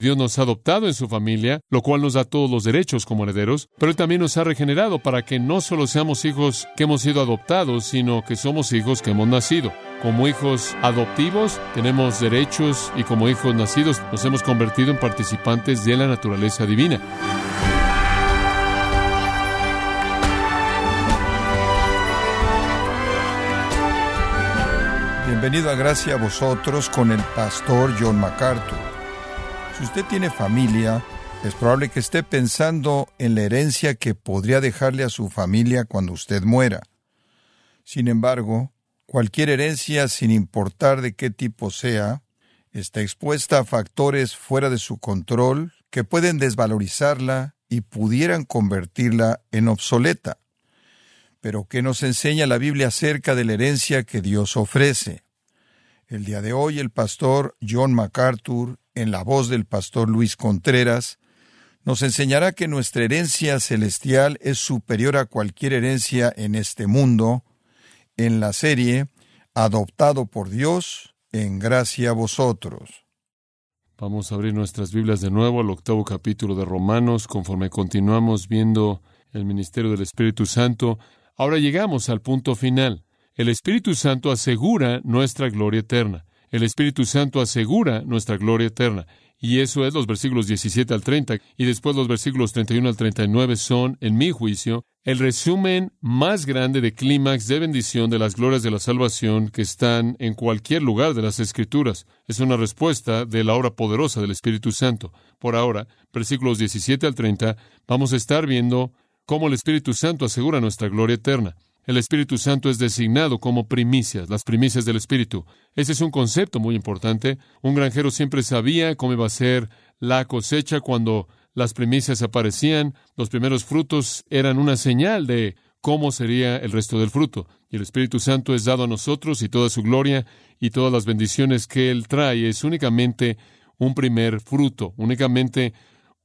Dios nos ha adoptado en su familia, lo cual nos da todos los derechos como herederos, pero Él también nos ha regenerado para que no solo seamos hijos que hemos sido adoptados, sino que somos hijos que hemos nacido. Como hijos adoptivos tenemos derechos y como hijos nacidos nos hemos convertido en participantes de la naturaleza divina. Bienvenido a Gracia a vosotros con el pastor John MacArthur. Si usted tiene familia, es probable que esté pensando en la herencia que podría dejarle a su familia cuando usted muera. Sin embargo, cualquier herencia, sin importar de qué tipo sea, está expuesta a factores fuera de su control que pueden desvalorizarla y pudieran convertirla en obsoleta. Pero ¿qué nos enseña la Biblia acerca de la herencia que Dios ofrece? El día de hoy el pastor John MacArthur, en la voz del pastor Luis Contreras, nos enseñará que nuestra herencia celestial es superior a cualquier herencia en este mundo, en la serie Adoptado por Dios, en gracia a vosotros. Vamos a abrir nuestras Biblias de nuevo al octavo capítulo de Romanos, conforme continuamos viendo el ministerio del Espíritu Santo. Ahora llegamos al punto final. El Espíritu Santo asegura nuestra gloria eterna. El Espíritu Santo asegura nuestra gloria eterna. Y eso es los versículos 17 al 30. Y después los versículos 31 al 39 son, en mi juicio, el resumen más grande de clímax de bendición de las glorias de la salvación que están en cualquier lugar de las Escrituras. Es una respuesta de la obra poderosa del Espíritu Santo. Por ahora, versículos 17 al 30, vamos a estar viendo cómo el Espíritu Santo asegura nuestra gloria eterna. El Espíritu Santo es designado como primicias, las primicias del Espíritu. Ese es un concepto muy importante. Un granjero siempre sabía cómo iba a ser la cosecha cuando las primicias aparecían. Los primeros frutos eran una señal de cómo sería el resto del fruto. Y el Espíritu Santo es dado a nosotros y toda su gloria y todas las bendiciones que Él trae es únicamente un primer fruto, únicamente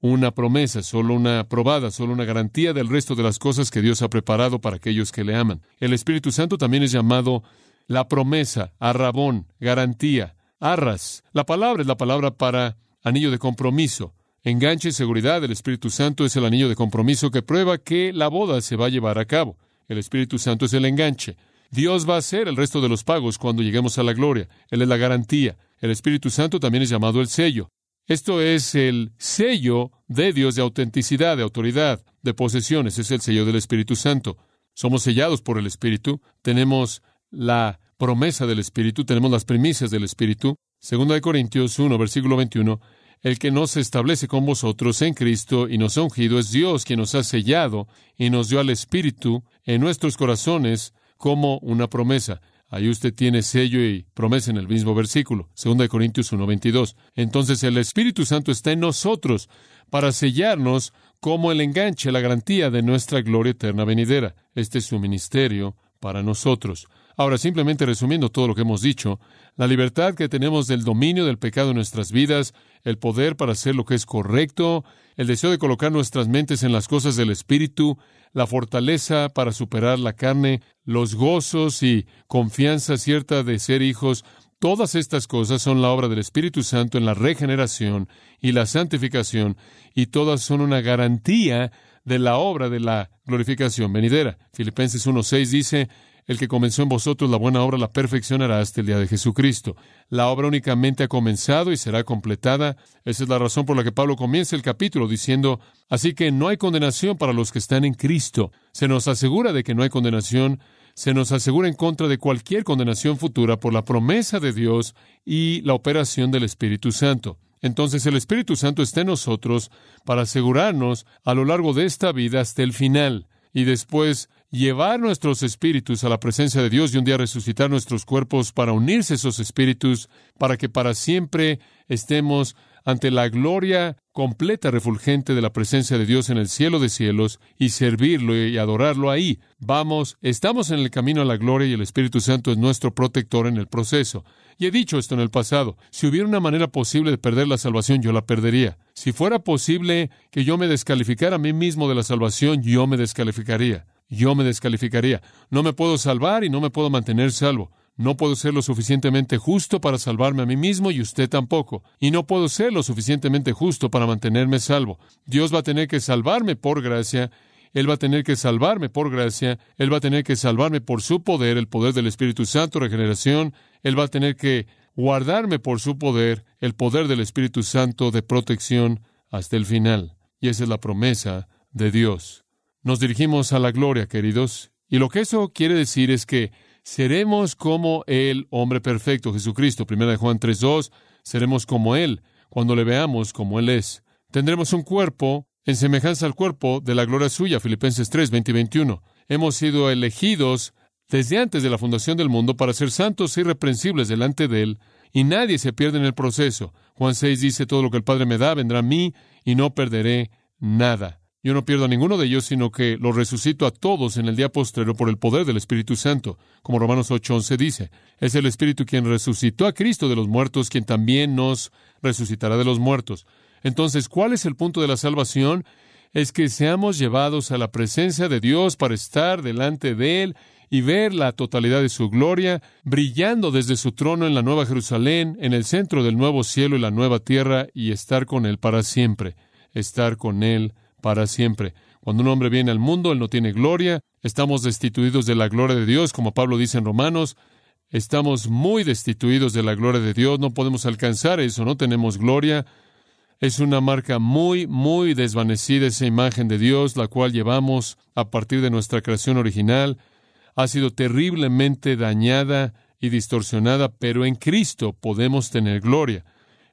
una promesa, solo una probada, solo una garantía del resto de las cosas que Dios ha preparado para aquellos que le aman. El Espíritu Santo también es llamado la promesa, arrabón, garantía, arras. La palabra es la palabra para anillo de compromiso. Enganche y seguridad del Espíritu Santo es el anillo de compromiso que prueba que la boda se va a llevar a cabo. El Espíritu Santo es el enganche. Dios va a hacer el resto de los pagos cuando lleguemos a la gloria. Él es la garantía. El Espíritu Santo también es llamado el sello. Esto es el sello de Dios de autenticidad, de autoridad, de posesiones. Es el sello del Espíritu Santo. Somos sellados por el Espíritu. Tenemos la promesa del Espíritu. Tenemos las primicias del Espíritu. Segunda de Corintios 1, versículo 21. El que nos establece con vosotros en Cristo y nos ha ungido es Dios quien nos ha sellado y nos dio al Espíritu en nuestros corazones como una promesa. Ahí usted tiene sello y promesa en el mismo versículo, 2 Corintios 1:22. Entonces el Espíritu Santo está en nosotros para sellarnos como el enganche, la garantía de nuestra gloria eterna venidera. Este es su ministerio para nosotros. Ahora, simplemente resumiendo todo lo que hemos dicho, la libertad que tenemos del dominio del pecado en nuestras vidas, el poder para hacer lo que es correcto, el deseo de colocar nuestras mentes en las cosas del Espíritu, la fortaleza para superar la carne, los gozos y confianza cierta de ser hijos, todas estas cosas son la obra del Espíritu Santo en la regeneración y la santificación, y todas son una garantía de la obra de la glorificación venidera. Filipenses 1.6 dice, el que comenzó en vosotros la buena obra la perfeccionará hasta el día de Jesucristo. La obra únicamente ha comenzado y será completada. Esa es la razón por la que Pablo comienza el capítulo diciendo, así que no hay condenación para los que están en Cristo. Se nos asegura de que no hay condenación, se nos asegura en contra de cualquier condenación futura por la promesa de Dios y la operación del Espíritu Santo. Entonces el Espíritu Santo está en nosotros para asegurarnos a lo largo de esta vida hasta el final y después llevar nuestros espíritus a la presencia de Dios y un día resucitar nuestros cuerpos para unirse a esos espíritus, para que para siempre estemos ante la gloria completa, refulgente de la presencia de Dios en el cielo de cielos y servirlo y adorarlo ahí. Vamos, estamos en el camino a la gloria y el Espíritu Santo es nuestro protector en el proceso. Y he dicho esto en el pasado, si hubiera una manera posible de perder la salvación, yo la perdería. Si fuera posible que yo me descalificara a mí mismo de la salvación, yo me descalificaría yo me descalificaría. No me puedo salvar y no me puedo mantener salvo. No puedo ser lo suficientemente justo para salvarme a mí mismo y usted tampoco. Y no puedo ser lo suficientemente justo para mantenerme salvo. Dios va a tener que salvarme por gracia. Él va a tener que salvarme por gracia. Él va a tener que salvarme por su poder, el poder del Espíritu Santo, regeneración. Él va a tener que guardarme por su poder, el poder del Espíritu Santo de protección hasta el final. Y esa es la promesa de Dios. Nos dirigimos a la gloria, queridos, y lo que eso quiere decir es que seremos como el hombre perfecto, Jesucristo. Primera de Juan 3.2, seremos como Él, cuando le veamos como Él es. Tendremos un cuerpo en semejanza al cuerpo de la gloria suya, Filipenses 3, 20 y 21. Hemos sido elegidos desde antes de la fundación del mundo para ser santos e irreprensibles delante de Él, y nadie se pierde en el proceso. Juan 6 dice, todo lo que el Padre me da vendrá a mí, y no perderé nada. Yo no pierdo a ninguno de ellos, sino que los resucito a todos en el día postrero por el poder del Espíritu Santo, como Romanos 8:11 dice. Es el Espíritu quien resucitó a Cristo de los muertos, quien también nos resucitará de los muertos. Entonces, ¿cuál es el punto de la salvación? Es que seamos llevados a la presencia de Dios para estar delante de Él y ver la totalidad de su gloria, brillando desde su trono en la Nueva Jerusalén, en el centro del nuevo cielo y la nueva tierra, y estar con Él para siempre, estar con Él para siempre. Cuando un hombre viene al mundo, Él no tiene gloria, estamos destituidos de la gloria de Dios, como Pablo dice en Romanos, estamos muy destituidos de la gloria de Dios, no podemos alcanzar eso, no tenemos gloria, es una marca muy, muy desvanecida esa imagen de Dios, la cual llevamos a partir de nuestra creación original. Ha sido terriblemente dañada y distorsionada, pero en Cristo podemos tener gloria.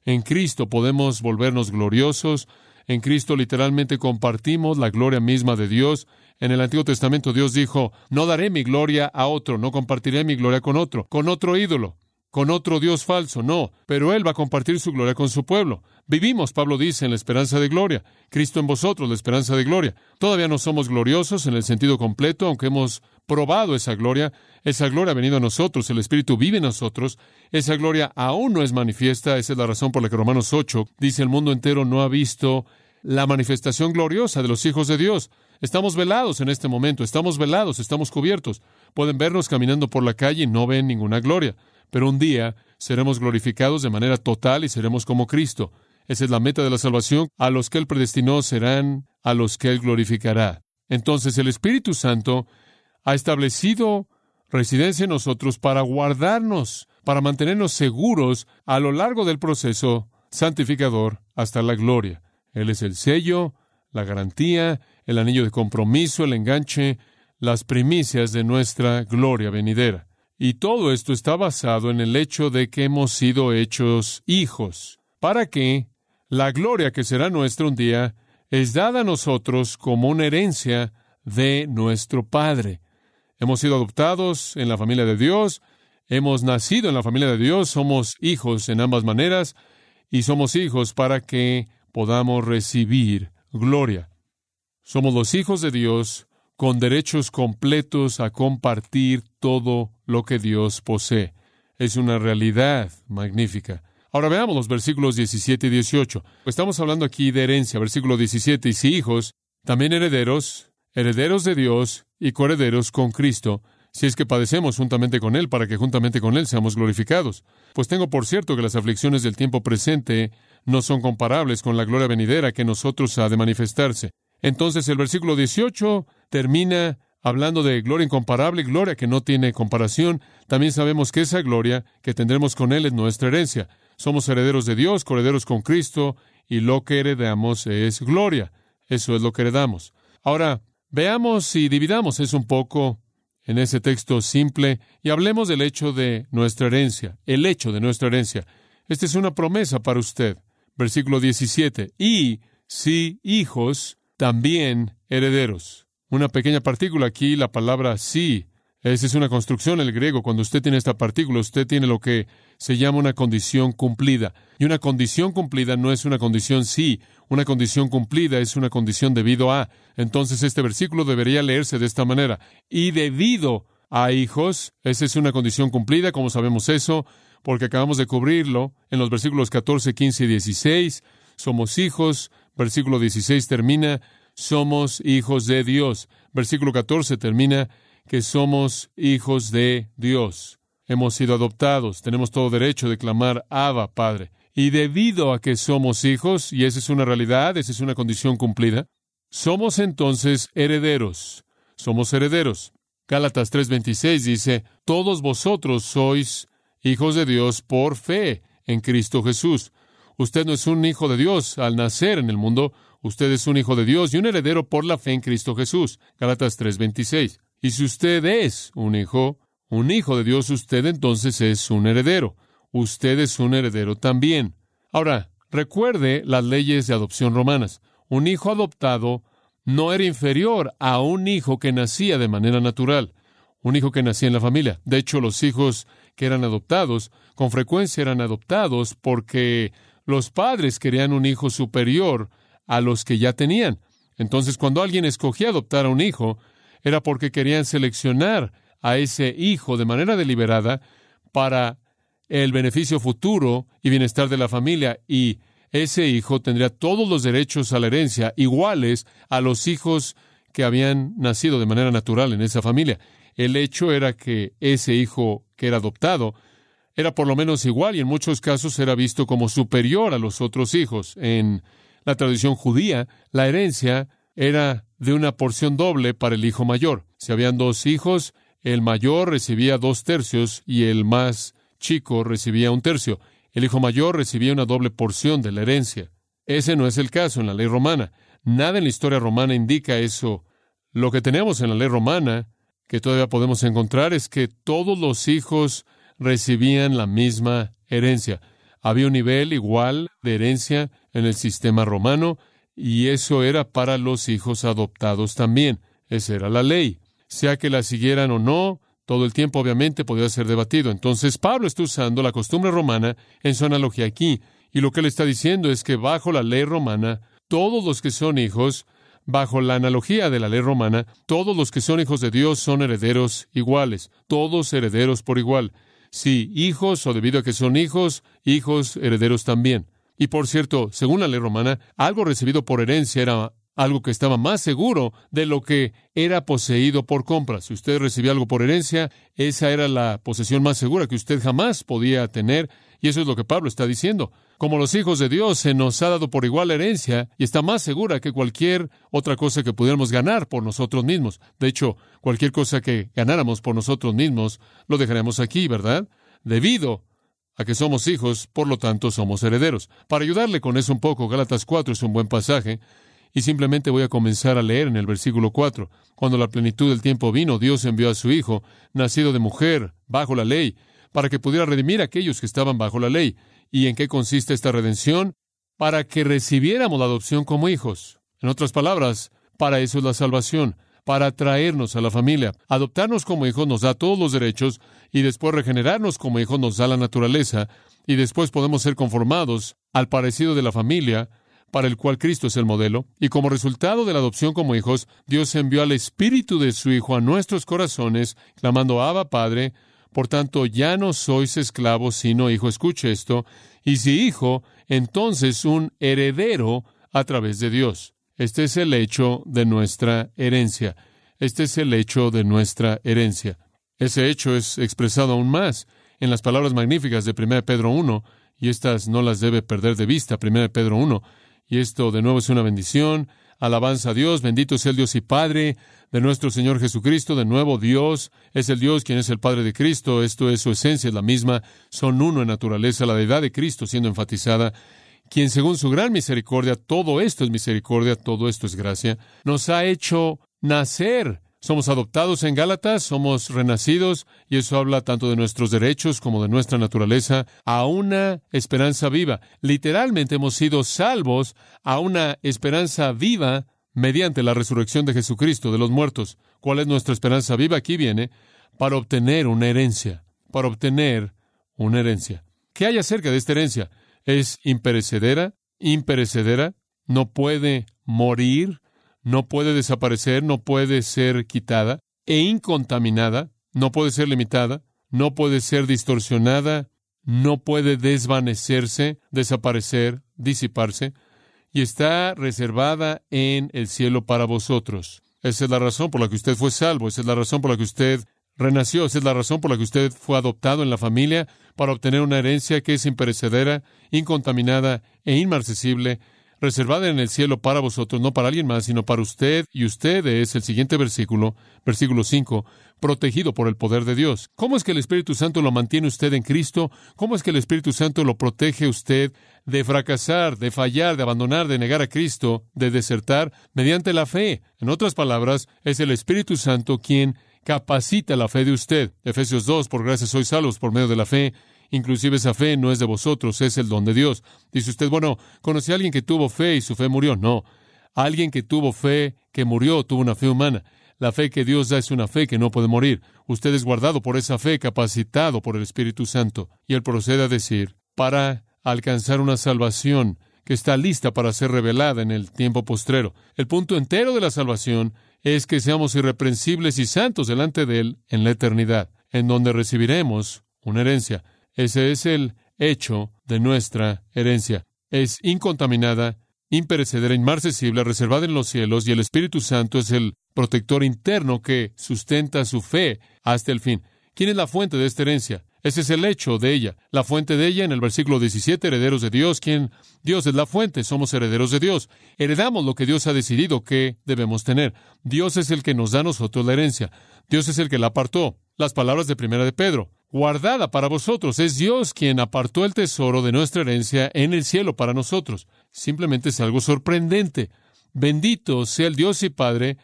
En Cristo podemos volvernos gloriosos. En Cristo literalmente compartimos la gloria misma de Dios. En el Antiguo Testamento Dios dijo, no daré mi gloria a otro, no compartiré mi gloria con otro, con otro ídolo con otro Dios falso, no, pero Él va a compartir su gloria con su pueblo. Vivimos, Pablo dice, en la esperanza de gloria. Cristo en vosotros, la esperanza de gloria. Todavía no somos gloriosos en el sentido completo, aunque hemos probado esa gloria. Esa gloria ha venido a nosotros, el Espíritu vive en nosotros. Esa gloria aún no es manifiesta, esa es la razón por la que Romanos 8 dice el mundo entero no ha visto la manifestación gloriosa de los hijos de Dios. Estamos velados en este momento, estamos velados, estamos cubiertos. Pueden vernos caminando por la calle y no ven ninguna gloria pero un día seremos glorificados de manera total y seremos como Cristo. Esa es la meta de la salvación. A los que Él predestinó serán a los que Él glorificará. Entonces el Espíritu Santo ha establecido residencia en nosotros para guardarnos, para mantenernos seguros a lo largo del proceso santificador hasta la gloria. Él es el sello, la garantía, el anillo de compromiso, el enganche, las primicias de nuestra gloria venidera. Y todo esto está basado en el hecho de que hemos sido hechos hijos, para que la gloria que será nuestra un día es dada a nosotros como una herencia de nuestro Padre. Hemos sido adoptados en la familia de Dios, hemos nacido en la familia de Dios, somos hijos en ambas maneras, y somos hijos para que podamos recibir gloria. Somos los hijos de Dios con derechos completos a compartir todo lo que Dios posee. Es una realidad magnífica. Ahora veamos los versículos 17 y 18. Estamos hablando aquí de herencia. Versículo 17, y si hijos, también herederos, herederos de Dios y coherederos con Cristo, si es que padecemos juntamente con Él, para que juntamente con Él seamos glorificados. Pues tengo por cierto que las aflicciones del tiempo presente no son comparables con la gloria venidera que nosotros ha de manifestarse. Entonces el versículo 18 termina hablando de gloria incomparable, gloria que no tiene comparación. También sabemos que esa gloria que tendremos con Él es nuestra herencia. Somos herederos de Dios, coherederos con Cristo, y lo que heredamos es gloria. Eso es lo que heredamos. Ahora, veamos y dividamos eso un poco en ese texto simple y hablemos del hecho de nuestra herencia, el hecho de nuestra herencia. Esta es una promesa para usted. Versículo 17. Y si hijos, también herederos. Una pequeña partícula aquí, la palabra sí. Esa es una construcción en el griego. Cuando usted tiene esta partícula, usted tiene lo que se llama una condición cumplida. Y una condición cumplida no es una condición sí. Una condición cumplida es una condición debido a. Entonces este versículo debería leerse de esta manera. Y debido a hijos, esa es una condición cumplida, como sabemos eso, porque acabamos de cubrirlo en los versículos 14, 15 y 16. Somos hijos, Versículo 16 termina, somos hijos de Dios. Versículo 14 termina, que somos hijos de Dios. hemos sido adoptados, tenemos todo derecho de clamar Abba, Padre. Y debido a que somos hijos, y esa es una realidad, esa es una condición cumplida, somos entonces herederos. Somos herederos. Gálatas 3:26 dice, todos vosotros sois hijos de Dios por fe en Cristo Jesús. Usted no es un hijo de Dios al nacer en el mundo, usted es un hijo de Dios y un heredero por la fe en Cristo Jesús. Gálatas 3:26. Y si usted es un hijo, un hijo de Dios, usted entonces es un heredero usted es un heredero también. Ahora, recuerde las leyes de adopción romanas. Un hijo adoptado no era inferior a un hijo que nacía de manera natural, un hijo que nacía en la familia. De hecho, los hijos que eran adoptados con frecuencia eran adoptados porque los padres querían un hijo superior a los que ya tenían. Entonces, cuando alguien escogía adoptar a un hijo, era porque querían seleccionar a ese hijo de manera deliberada para el beneficio futuro y bienestar de la familia y ese hijo tendría todos los derechos a la herencia iguales a los hijos que habían nacido de manera natural en esa familia. El hecho era que ese hijo que era adoptado era por lo menos igual y en muchos casos era visto como superior a los otros hijos. En la tradición judía, la herencia era de una porción doble para el hijo mayor. Si habían dos hijos, el mayor recibía dos tercios y el más chico recibía un tercio, el hijo mayor recibía una doble porción de la herencia. Ese no es el caso en la ley romana. Nada en la historia romana indica eso. Lo que tenemos en la ley romana, que todavía podemos encontrar, es que todos los hijos recibían la misma herencia. Había un nivel igual de herencia en el sistema romano y eso era para los hijos adoptados también. Esa era la ley. Sea que la siguieran o no, todo el tiempo, obviamente, podría ser debatido. Entonces, Pablo está usando la costumbre romana en su analogía aquí. Y lo que él está diciendo es que bajo la ley romana, todos los que son hijos, bajo la analogía de la ley romana, todos los que son hijos de Dios son herederos iguales, todos herederos por igual. Sí, hijos o debido a que son hijos, hijos herederos también. Y por cierto, según la ley romana, algo recibido por herencia era algo que estaba más seguro de lo que era poseído por compra. Si usted recibía algo por herencia, esa era la posesión más segura que usted jamás podía tener, y eso es lo que Pablo está diciendo. Como los hijos de Dios se nos ha dado por igual herencia y está más segura que cualquier otra cosa que pudiéramos ganar por nosotros mismos. De hecho, cualquier cosa que ganáramos por nosotros mismos, lo dejaremos aquí, ¿verdad? Debido a que somos hijos, por lo tanto somos herederos. Para ayudarle con eso un poco, Gálatas 4 es un buen pasaje. Y simplemente voy a comenzar a leer en el versículo 4. Cuando la plenitud del tiempo vino, Dios envió a su Hijo, nacido de mujer, bajo la ley, para que pudiera redimir a aquellos que estaban bajo la ley. ¿Y en qué consiste esta redención? Para que recibiéramos la adopción como hijos. En otras palabras, para eso es la salvación, para traernos a la familia. Adoptarnos como hijos nos da todos los derechos y después regenerarnos como hijos nos da la naturaleza y después podemos ser conformados al parecido de la familia para el cual Cristo es el modelo, y como resultado de la adopción como hijos, Dios envió al Espíritu de su Hijo a nuestros corazones, clamando Abba Padre, por tanto ya no sois esclavos, sino hijo, escuche esto, y si hijo, entonces un heredero a través de Dios. Este es el hecho de nuestra herencia. Este es el hecho de nuestra herencia. Ese hecho es expresado aún más en las palabras magníficas de 1 Pedro 1, y estas no las debe perder de vista. 1 Pedro 1, y esto de nuevo es una bendición. Alabanza a Dios, bendito sea el Dios y Padre de nuestro Señor Jesucristo. De nuevo, Dios es el Dios quien es el Padre de Cristo. Esto es su esencia, es la misma. Son uno en naturaleza, la deidad de Cristo siendo enfatizada. Quien según su gran misericordia, todo esto es misericordia, todo esto es gracia, nos ha hecho nacer somos adoptados en Gálatas, somos renacidos, y eso habla tanto de nuestros derechos como de nuestra naturaleza, a una esperanza viva. Literalmente hemos sido salvos a una esperanza viva mediante la resurrección de Jesucristo de los muertos. ¿Cuál es nuestra esperanza viva? Aquí viene, para obtener una herencia, para obtener una herencia. ¿Qué hay acerca de esta herencia? Es imperecedera, imperecedera, no puede morir, no puede desaparecer, no puede ser quitada, e incontaminada, no puede ser limitada, no puede ser distorsionada, no puede desvanecerse, desaparecer, disiparse, y está reservada en el cielo para vosotros. Esa es la razón por la que usted fue salvo, esa es la razón por la que usted renació. Esa es la razón por la que usted fue adoptado en la familia para obtener una herencia que es imperecedera, incontaminada e inmarcesible, reservada en el cielo para vosotros, no para alguien más, sino para usted, y usted es el siguiente versículo, versículo 5, protegido por el poder de Dios. ¿Cómo es que el Espíritu Santo lo mantiene usted en Cristo? ¿Cómo es que el Espíritu Santo lo protege usted de fracasar, de fallar, de abandonar, de negar a Cristo, de desertar? Mediante la fe. En otras palabras, es el Espíritu Santo quien capacita la fe de usted. Efesios 2, por gracia sois salvos por medio de la fe. Inclusive esa fe no es de vosotros, es el don de Dios. Dice usted, bueno, conocí a alguien que tuvo fe y su fe murió. No, alguien que tuvo fe, que murió, tuvo una fe humana. La fe que Dios da es una fe que no puede morir. Usted es guardado por esa fe, capacitado por el Espíritu Santo. Y él procede a decir, para alcanzar una salvación que está lista para ser revelada en el tiempo postrero. El punto entero de la salvación es que seamos irreprensibles y santos delante de Él en la eternidad, en donde recibiremos una herencia. Ese es el hecho de nuestra herencia. Es incontaminada, imperecedera, inmarcesible, reservada en los cielos, y el Espíritu Santo es el protector interno que sustenta su fe hasta el fin. ¿Quién es la fuente de esta herencia? Ese es el hecho de ella. La fuente de ella en el versículo 17, herederos de Dios. ¿Quién? Dios es la fuente, somos herederos de Dios. Heredamos lo que Dios ha decidido que debemos tener. Dios es el que nos da a nosotros la herencia. Dios es el que la apartó. Las palabras de primera de Pedro guardada para vosotros. Es Dios quien apartó el tesoro de nuestra herencia en el cielo para nosotros. Simplemente es algo sorprendente. Bendito sea el Dios y Padre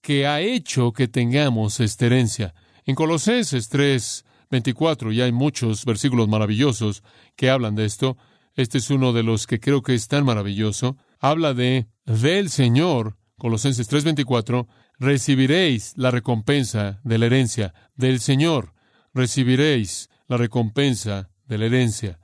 que ha hecho que tengamos esta herencia. En Colosenses 3, 24, y hay muchos versículos maravillosos que hablan de esto. Este es uno de los que creo que es tan maravilloso. Habla de del Señor, Colosenses 3:24, recibiréis la recompensa de la herencia del Señor recibiréis la recompensa de la herencia.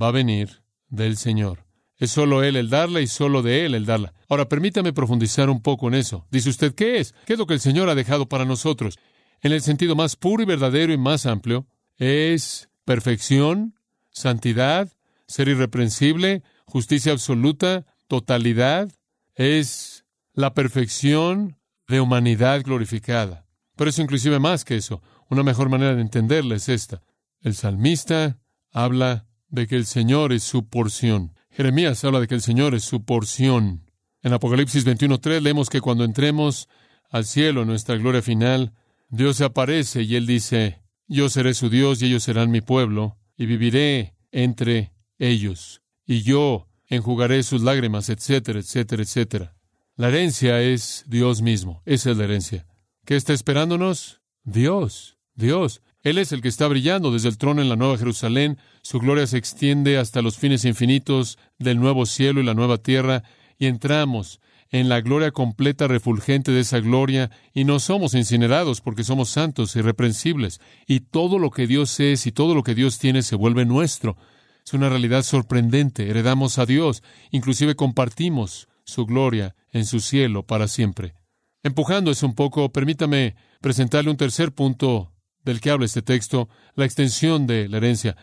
Va a venir del Señor. Es solo Él el darla y solo de Él el darla. Ahora, permítame profundizar un poco en eso. Dice usted, ¿qué es? ¿Qué es lo que el Señor ha dejado para nosotros? En el sentido más puro y verdadero y más amplio, es perfección, santidad, ser irreprensible, justicia absoluta, totalidad, es la perfección de humanidad glorificada. Pero es inclusive más que eso. Una mejor manera de entenderla es esta. El salmista habla de que el Señor es su porción. Jeremías habla de que el Señor es su porción. En Apocalipsis 21.3 leemos que cuando entremos al cielo, en nuestra gloria final, Dios se aparece y Él dice, yo seré su Dios y ellos serán mi pueblo, y viviré entre ellos, y yo enjugaré sus lágrimas, etcétera, etcétera, etcétera. La herencia es Dios mismo, esa es la herencia. ¿Qué está esperándonos? Dios. Dios. Él es el que está brillando desde el trono en la Nueva Jerusalén. Su gloria se extiende hasta los fines infinitos del nuevo cielo y la nueva tierra, y entramos en la gloria completa refulgente de esa gloria, y no somos incinerados porque somos santos, irreprensibles, y todo lo que Dios es y todo lo que Dios tiene se vuelve nuestro. Es una realidad sorprendente. Heredamos a Dios, inclusive compartimos su gloria en su cielo para siempre. Empujando un poco, permítame presentarle un tercer punto del que habla este texto, la extensión de la herencia.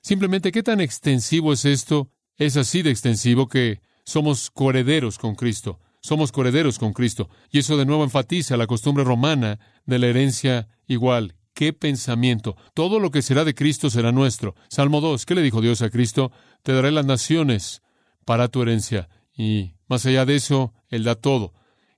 Simplemente, ¿qué tan extensivo es esto? Es así de extensivo que somos coherederos con Cristo. Somos coherederos con Cristo. Y eso de nuevo enfatiza la costumbre romana de la herencia igual. ¡Qué pensamiento! Todo lo que será de Cristo será nuestro. Salmo 2. ¿Qué le dijo Dios a Cristo? Te daré las naciones para tu herencia. Y más allá de eso, Él da todo.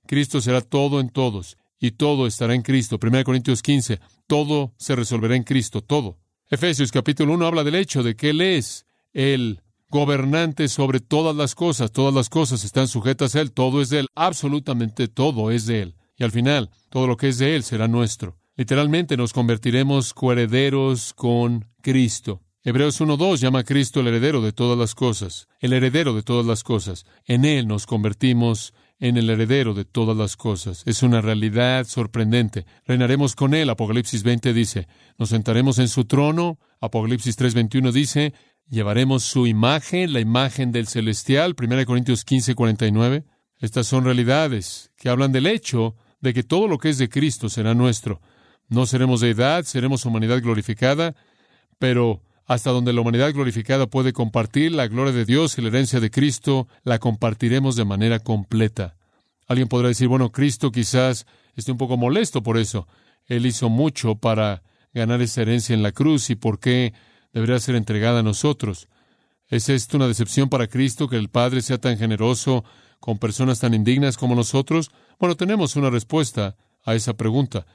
Cristo será todo en todos y todo estará en Cristo. 1 Corintios 15, todo se resolverá en Cristo, todo. Efesios capítulo 1 habla del hecho de que Él es el gobernante sobre todas las cosas, todas las cosas están sujetas a Él, todo es de Él, absolutamente todo es de Él. Y al final, todo lo que es de Él será nuestro. Literalmente nos convertiremos coherederos con Cristo. Hebreos 1.2 llama a Cristo el heredero de todas las cosas, el heredero de todas las cosas. En Él nos convertimos en el heredero de todas las cosas. Es una realidad sorprendente. Reinaremos con él. Apocalipsis 20 dice, nos sentaremos en su trono. Apocalipsis 3:21 dice, llevaremos su imagen, la imagen del celestial. 1 Corintios 15, 49. Estas son realidades que hablan del hecho de que todo lo que es de Cristo será nuestro. No seremos deidad, seremos humanidad glorificada, pero hasta donde la humanidad glorificada puede compartir la gloria de Dios y la herencia de Cristo, la compartiremos de manera completa. Alguien podrá decir, bueno, Cristo quizás esté un poco molesto por eso. Él hizo mucho para ganar esa herencia en la cruz y por qué debería ser entregada a nosotros. ¿Es esto una decepción para Cristo que el Padre sea tan generoso con personas tan indignas como nosotros? Bueno, tenemos una respuesta a esa pregunta.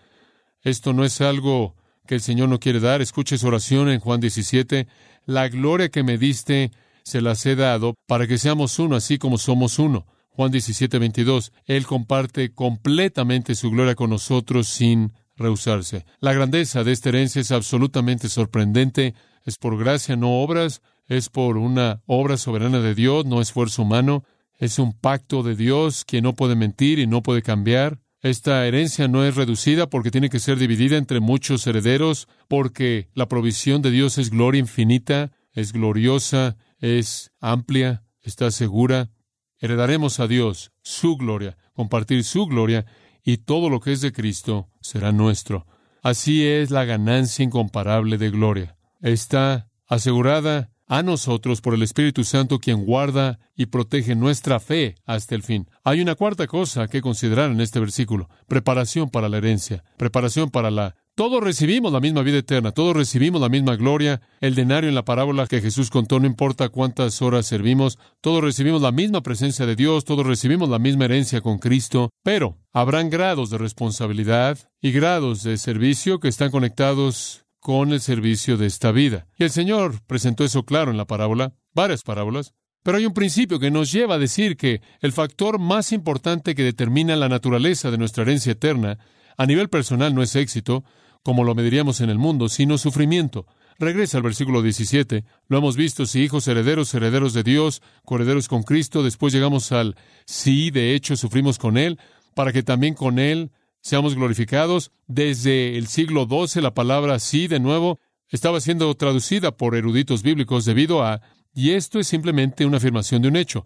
Esto no es algo que el Señor no quiere dar. Escuche su oración en Juan 17. La gloria que me diste se las he dado para que seamos uno, así como somos uno. Juan 17, 22. Él comparte completamente su gloria con nosotros sin rehusarse. La grandeza de esta herencia es absolutamente sorprendente. Es por gracia, no obras. Es por una obra soberana de Dios, no esfuerzo humano. Es un pacto de Dios que no puede mentir y no puede cambiar. Esta herencia no es reducida porque tiene que ser dividida entre muchos herederos, porque la provisión de Dios es gloria infinita, es gloriosa, es amplia, está segura. Heredaremos a Dios su gloria, compartir su gloria, y todo lo que es de Cristo será nuestro. Así es la ganancia incomparable de gloria. Está asegurada a nosotros por el Espíritu Santo quien guarda y protege nuestra fe hasta el fin. Hay una cuarta cosa que considerar en este versículo, preparación para la herencia, preparación para la... Todos recibimos la misma vida eterna, todos recibimos la misma gloria, el denario en la parábola que Jesús contó, no importa cuántas horas servimos, todos recibimos la misma presencia de Dios, todos recibimos la misma herencia con Cristo, pero habrán grados de responsabilidad y grados de servicio que están conectados con el servicio de esta vida. Y el Señor presentó eso claro en la parábola, varias parábolas. Pero hay un principio que nos lleva a decir que el factor más importante que determina la naturaleza de nuestra herencia eterna a nivel personal no es éxito, como lo mediríamos en el mundo, sino sufrimiento. Regresa al versículo 17. Lo hemos visto, si hijos herederos, herederos de Dios, correderos con Cristo. Después llegamos al sí, de hecho, sufrimos con Él, para que también con Él seamos glorificados. Desde el siglo XII la palabra sí, de nuevo, estaba siendo traducida por eruditos bíblicos debido a, y esto es simplemente una afirmación de un hecho,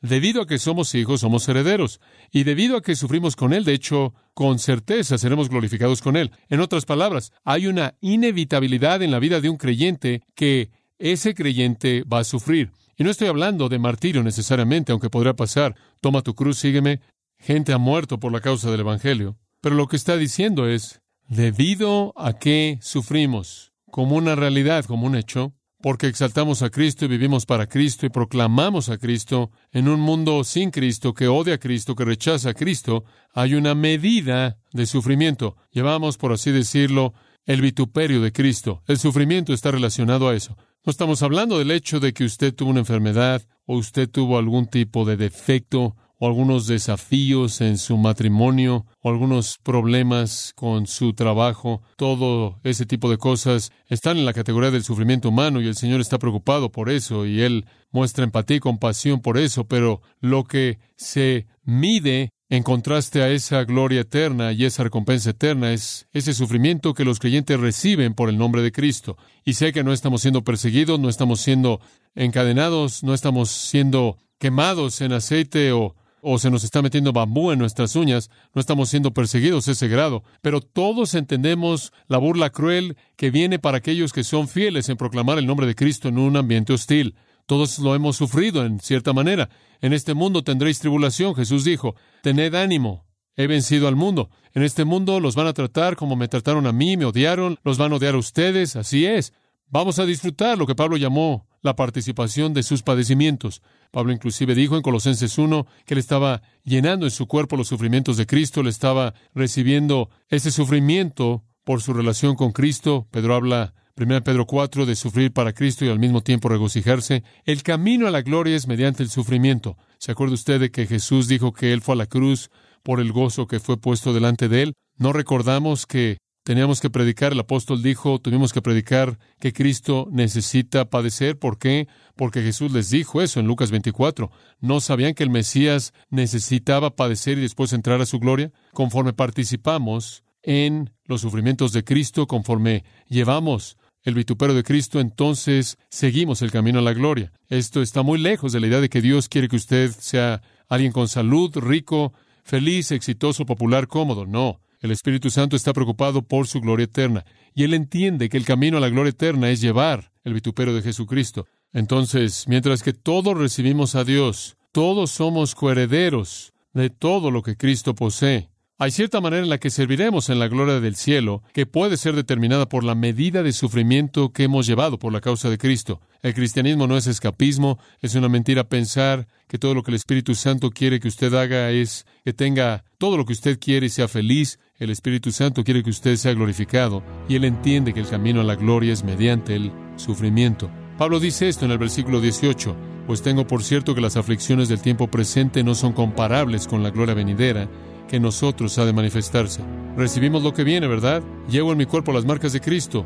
debido a que somos hijos, somos herederos, y debido a que sufrimos con Él, de hecho, con certeza seremos glorificados con Él. En otras palabras, hay una inevitabilidad en la vida de un creyente que ese creyente va a sufrir. Y no estoy hablando de martirio necesariamente, aunque podría pasar. Toma tu cruz, sígueme. Gente ha muerto por la causa del Evangelio. Pero lo que está diciendo es, debido a que sufrimos como una realidad, como un hecho, porque exaltamos a Cristo y vivimos para Cristo y proclamamos a Cristo en un mundo sin Cristo, que odia a Cristo, que rechaza a Cristo, hay una medida de sufrimiento. Llevamos, por así decirlo, el vituperio de Cristo. El sufrimiento está relacionado a eso. No estamos hablando del hecho de que usted tuvo una enfermedad o usted tuvo algún tipo de defecto o algunos desafíos en su matrimonio, o algunos problemas con su trabajo, todo ese tipo de cosas están en la categoría del sufrimiento humano y el Señor está preocupado por eso y Él muestra empatía y compasión por eso, pero lo que se mide en contraste a esa gloria eterna y esa recompensa eterna es ese sufrimiento que los creyentes reciben por el nombre de Cristo. Y sé que no estamos siendo perseguidos, no estamos siendo encadenados, no estamos siendo quemados en aceite o o se nos está metiendo bambú en nuestras uñas, no estamos siendo perseguidos ese grado, pero todos entendemos la burla cruel que viene para aquellos que son fieles en proclamar el nombre de Cristo en un ambiente hostil. Todos lo hemos sufrido en cierta manera. En este mundo tendréis tribulación, Jesús dijo. Tened ánimo, he vencido al mundo. En este mundo los van a tratar como me trataron a mí, me odiaron, los van a odiar a ustedes, así es. Vamos a disfrutar lo que Pablo llamó la participación de sus padecimientos. Pablo inclusive dijo en Colosenses 1 que él estaba llenando en su cuerpo los sufrimientos de Cristo, le estaba recibiendo ese sufrimiento por su relación con Cristo. Pedro habla, 1 Pedro 4, de sufrir para Cristo y al mismo tiempo regocijarse. El camino a la gloria es mediante el sufrimiento. ¿Se acuerda usted de que Jesús dijo que él fue a la cruz por el gozo que fue puesto delante de él? ¿No recordamos que Teníamos que predicar, el apóstol dijo, tuvimos que predicar que Cristo necesita padecer. ¿Por qué? Porque Jesús les dijo eso en Lucas 24. ¿No sabían que el Mesías necesitaba padecer y después entrar a su gloria? Conforme participamos en los sufrimientos de Cristo, conforme llevamos el vituperio de Cristo, entonces seguimos el camino a la gloria. Esto está muy lejos de la idea de que Dios quiere que usted sea alguien con salud, rico, feliz, exitoso, popular, cómodo. No. El Espíritu Santo está preocupado por su gloria eterna y él entiende que el camino a la gloria eterna es llevar el vituperio de Jesucristo. Entonces, mientras que todos recibimos a Dios, todos somos coherederos de todo lo que Cristo posee. Hay cierta manera en la que serviremos en la gloria del cielo que puede ser determinada por la medida de sufrimiento que hemos llevado por la causa de Cristo. El cristianismo no es escapismo, es una mentira pensar que todo lo que el Espíritu Santo quiere que usted haga es que tenga todo lo que usted quiere y sea feliz. El Espíritu Santo quiere que usted sea glorificado y él entiende que el camino a la gloria es mediante el sufrimiento. Pablo dice esto en el versículo 18, pues tengo por cierto que las aflicciones del tiempo presente no son comparables con la gloria venidera que nosotros ha de manifestarse. Recibimos lo que viene, ¿verdad? Llevo en mi cuerpo las marcas de Cristo.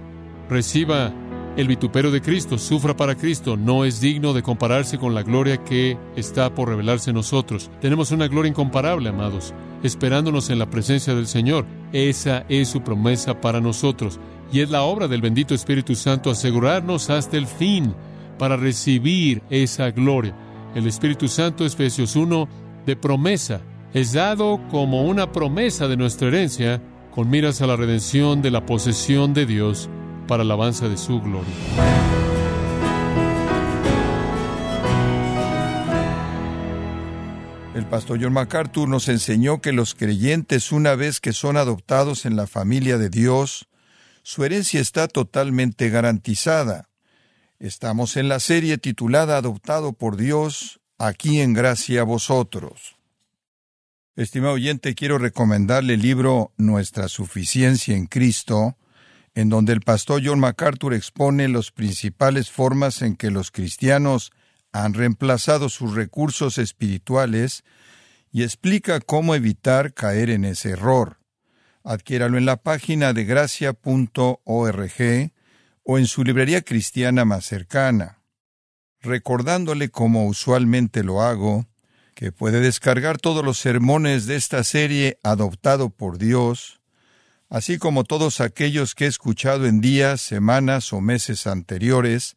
Reciba el vituperio de Cristo, sufra para Cristo. No es digno de compararse con la gloria que está por revelarse en nosotros. Tenemos una gloria incomparable, amados, esperándonos en la presencia del Señor. Esa es su promesa para nosotros. Y es la obra del bendito Espíritu Santo asegurarnos hasta el fin para recibir esa gloria. El Espíritu Santo, Efesios 1, de promesa es dado como una promesa de nuestra herencia con miras a la redención de la posesión de Dios para la alabanza de su gloria. El pastor John MacArthur nos enseñó que los creyentes, una vez que son adoptados en la familia de Dios, su herencia está totalmente garantizada. Estamos en la serie titulada Adoptado por Dios, aquí en gracia a vosotros. Estimado oyente, quiero recomendarle el libro Nuestra Suficiencia en Cristo, en donde el pastor John MacArthur expone las principales formas en que los cristianos han reemplazado sus recursos espirituales y explica cómo evitar caer en ese error. Adquiéralo en la página de gracia.org o en su librería cristiana más cercana. Recordándole como usualmente lo hago, que puede descargar todos los sermones de esta serie adoptado por Dios, así como todos aquellos que he escuchado en días, semanas o meses anteriores,